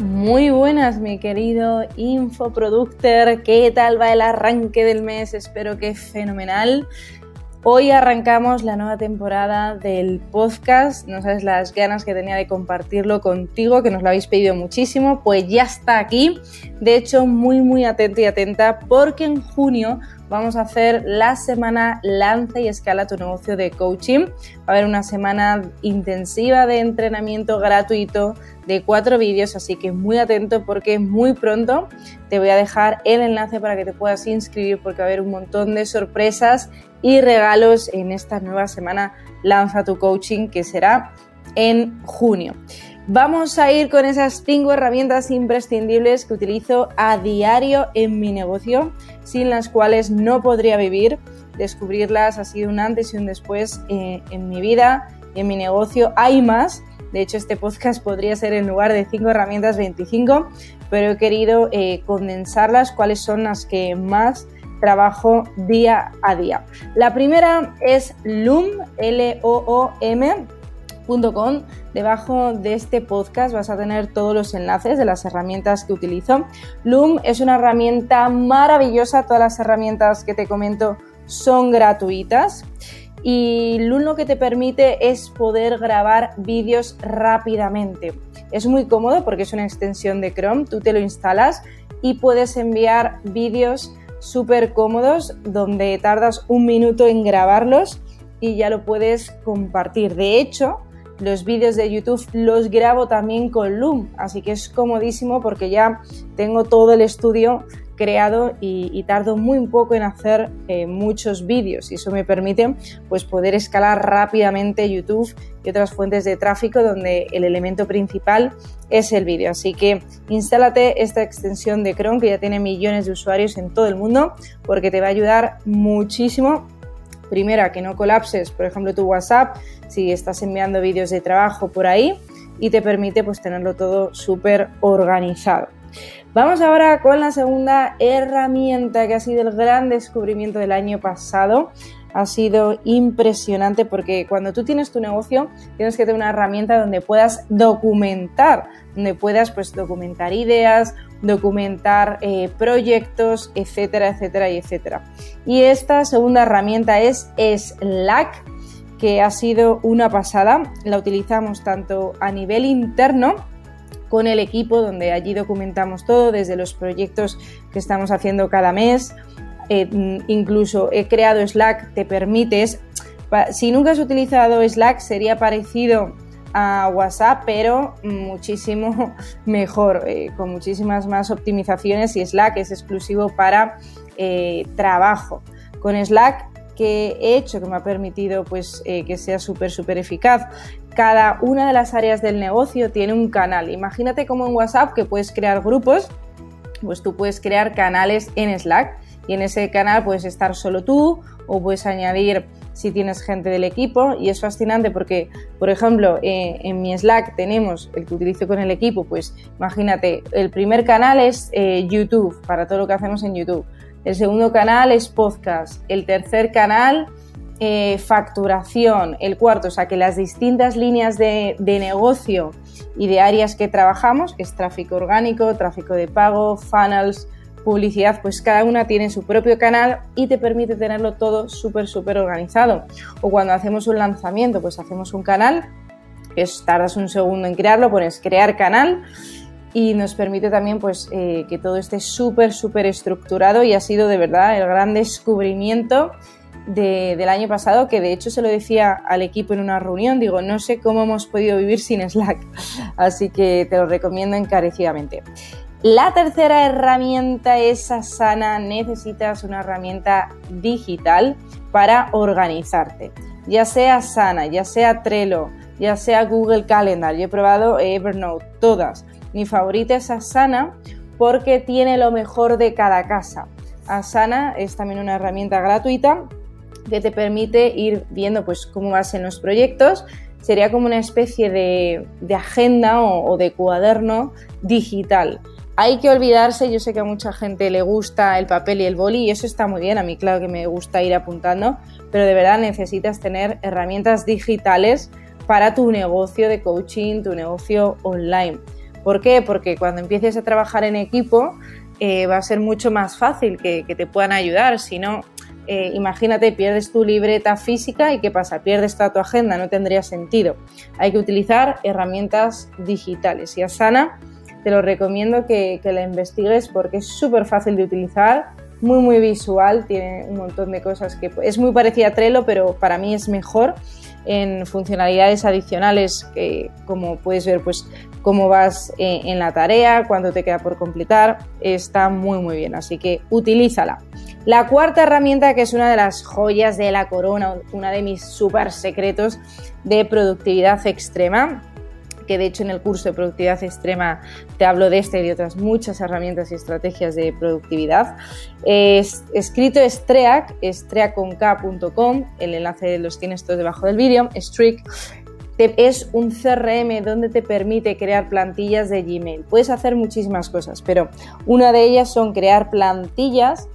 Muy buenas, mi querido infoproductor. ¿Qué tal va el arranque del mes? Espero que fenomenal. Hoy arrancamos la nueva temporada del podcast. No sabes las ganas que tenía de compartirlo contigo, que nos lo habéis pedido muchísimo. Pues ya está aquí. De hecho, muy, muy atento y atenta, porque en junio vamos a hacer la semana Lanza y Escala tu negocio de coaching. Va a haber una semana intensiva de entrenamiento gratuito de cuatro vídeos, así que muy atento porque muy pronto te voy a dejar el enlace para que te puedas inscribir porque va a haber un montón de sorpresas y regalos en esta nueva semana Lanza tu coaching que será en junio. Vamos a ir con esas cinco herramientas imprescindibles que utilizo a diario en mi negocio, sin las cuales no podría vivir. Descubrirlas ha sido un antes y un después eh, en mi vida en mi negocio. Hay más. De hecho, este podcast podría ser en lugar de cinco herramientas 25, pero he querido eh, condensarlas, cuáles son las que más trabajo día a día. La primera es Loom, L-O-O-M Debajo de este podcast vas a tener todos los enlaces de las herramientas que utilizo. Loom es una herramienta maravillosa, todas las herramientas que te comento son gratuitas. Y Loom lo que te permite es poder grabar vídeos rápidamente. Es muy cómodo porque es una extensión de Chrome, tú te lo instalas y puedes enviar vídeos súper cómodos donde tardas un minuto en grabarlos y ya lo puedes compartir. De hecho, los vídeos de YouTube los grabo también con Loom, así que es comodísimo porque ya tengo todo el estudio creado y, tardo muy poco en hacer eh, muchos vídeos y eso me permite pues poder escalar rápidamente YouTube y otras fuentes de tráfico donde el elemento principal es el vídeo. Así que instálate esta extensión de Chrome que ya tiene millones de usuarios en todo el mundo porque te va a ayudar muchísimo Primera, que no colapses, por ejemplo, tu WhatsApp si estás enviando vídeos de trabajo por ahí y te permite pues tenerlo todo súper organizado. Vamos ahora con la segunda herramienta que ha sido el gran descubrimiento del año pasado. Ha sido impresionante porque cuando tú tienes tu negocio tienes que tener una herramienta donde puedas documentar, donde puedas pues documentar ideas, documentar eh, proyectos, etcétera, etcétera y etcétera. Y esta segunda herramienta es Slack, que ha sido una pasada. La utilizamos tanto a nivel interno con el equipo, donde allí documentamos todo, desde los proyectos que estamos haciendo cada mes. Eh, incluso he creado Slack, te permites. Si nunca has utilizado Slack, sería parecido a WhatsApp, pero muchísimo mejor, eh, con muchísimas más optimizaciones y Slack es exclusivo para eh, trabajo. Con Slack que he hecho que me ha permitido pues que sea súper súper eficaz. Cada una de las áreas del negocio tiene un canal. Imagínate como en WhatsApp que puedes crear grupos, pues tú puedes crear canales en Slack y en ese canal puedes estar solo tú o puedes añadir si tienes gente del equipo y es fascinante porque, por ejemplo, eh, en mi Slack tenemos el que utilizo con el equipo, pues imagínate, el primer canal es eh, YouTube, para todo lo que hacemos en YouTube. El segundo canal es podcast. El tercer canal, eh, facturación. El cuarto, o sea que las distintas líneas de, de negocio y de áreas que trabajamos, que es tráfico orgánico, tráfico de pago, funnels, publicidad, pues cada una tiene su propio canal y te permite tenerlo todo súper, súper organizado. O cuando hacemos un lanzamiento, pues hacemos un canal, que tardas un segundo en crearlo, pones crear canal y nos permite también pues eh, que todo esté súper, súper estructurado y ha sido de verdad el gran descubrimiento del año pasado, que de hecho se lo decía al equipo en una reunión, digo, no sé cómo hemos podido vivir sin Slack, así que te lo recomiendo encarecidamente. La tercera herramienta es Asana. Necesitas una herramienta digital para organizarte. Ya sea Asana, ya sea Trello, ya sea Google Calendar. Yo he probado Evernote, todas. Mi favorita es Asana porque tiene lo mejor de cada casa. Asana es también una herramienta gratuita que te permite ir viendo pues cómo vas en los proyectos. Sería como una especie de, agenda o, de cuaderno digital. Hay que olvidarse, yo sé que a mucha gente le gusta el papel y el boli y eso está muy bien, a mí claro que me gusta ir apuntando, pero de verdad necesitas tener herramientas digitales para tu negocio de coaching, tu negocio online. ¿Por qué? Porque cuando empieces a trabajar en equipo eh, va a ser mucho más fácil que, te puedan ayudar, si no, eh, imagínate, pierdes tu libreta física y ¿qué pasa? Pierdes toda tu agenda, no tendría sentido. Hay que utilizar herramientas digitales y Asana te lo recomiendo que, la investigues porque es súper fácil de utilizar, muy muy visual, tiene un montón de cosas que es muy parecida a Trello, pero para mí es mejor en funcionalidades adicionales que como puedes ver pues cómo vas eh, en la tarea, cuánto te queda por completar, está muy muy bien, así que utilízala. La cuarta herramienta, que es una de las joyas de la corona, una de mis super secretos de productividad extrema, que de hecho en el curso de productividad extrema te hablo de este y de otras muchas herramientas y estrategias de productividad. Es, escrito Streak, streak.com, el enlace los tienes todos debajo del vídeo, Streak es un CRM donde te permite crear plantillas de Gmail. Puedes hacer muchísimas cosas, pero una de ellas son crear plantillas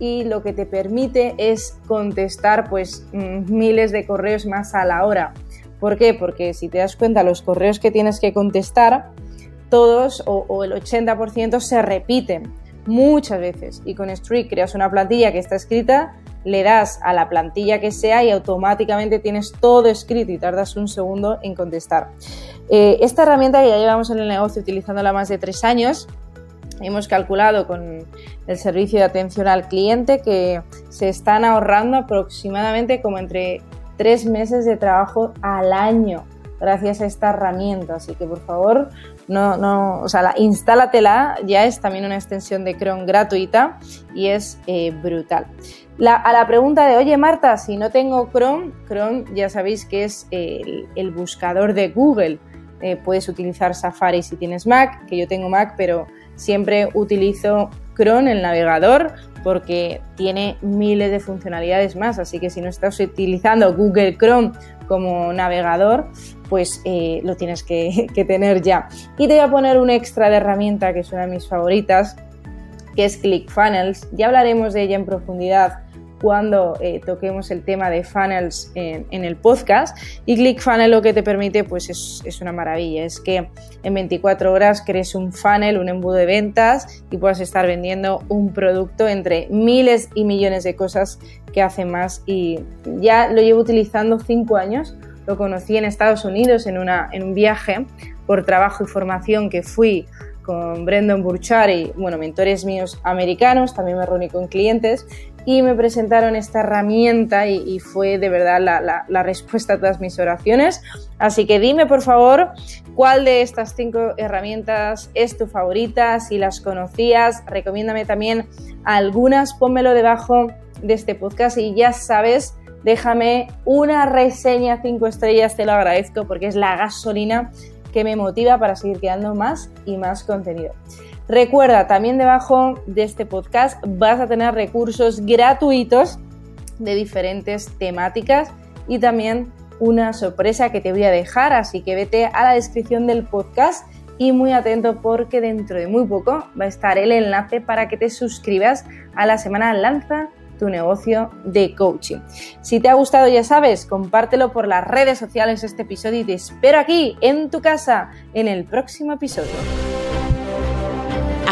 y lo que te permite es contestar pues mm, miles de correos más a la hora. ¿Por qué? Porque si te das cuenta los correos que tienes que contestar, todos o, el 80% se repiten muchas veces y con Streak creas una plantilla que está escrita, le das a la plantilla que sea y automáticamente tienes todo escrito y tardas un segundo en contestar. Eh, esta herramienta que ya llevamos en el negocio utilizándola más de tres años, hemos calculado con el servicio de atención al cliente que se están ahorrando aproximadamente como entre tres meses de trabajo al año gracias a esta herramienta. Así que por favor, no, no, o sea, la, instálatela, ya es también una extensión de Chrome gratuita y es eh, brutal. a la pregunta de, oye Marta, si no tengo Chrome, Chrome ya sabéis que es el, buscador de Google. Eh, puedes utilizar Safari si tienes Mac, que yo tengo Mac, pero Siempre utilizo Chrome, el navegador, porque tiene miles de funcionalidades más, así que si no estás utilizando Google Chrome como navegador, pues eh, lo tienes que, que tener ya. Y te voy a poner un extra de herramienta que es una de mis favoritas, que es ClickFunnels. Ya hablaremos de ella en profundidad cuando eh, toquemos el tema de funnels en, el podcast. Y ClickFunnels lo que te permite pues es, una maravilla, es que en 24 horas crees un funnel, un embudo de ventas y puedas estar vendiendo un producto entre miles y millones de cosas que hace más y ya lo llevo utilizando 5 años. Lo conocí en Estados Unidos en, una, en un viaje por trabajo y formación que fui con Brendan Burchard bueno, mentores míos americanos, también me reuní con clientes y me presentaron esta herramienta y, fue de verdad la, respuesta a todas mis oraciones. Así que dime por favor cuál de estas cinco herramientas es tu favorita, si las conocías, recomiéndame también algunas, pónmelo debajo de este podcast y ya sabes, déjame una reseña cinco estrellas, te lo agradezco porque es la gasolina que me motiva para seguir creando más y más contenido. Recuerda, también debajo de este podcast vas a tener recursos gratuitos de diferentes temáticas y también una sorpresa que te voy a dejar, así que vete a la descripción del podcast y muy atento porque dentro de muy poco va a estar el enlace para que te suscribas a la semana Lanza tu negocio de coaching. Si te ha gustado, ya sabes, compártelo por las redes sociales este episodio y te espero aquí en tu casa en el próximo episodio.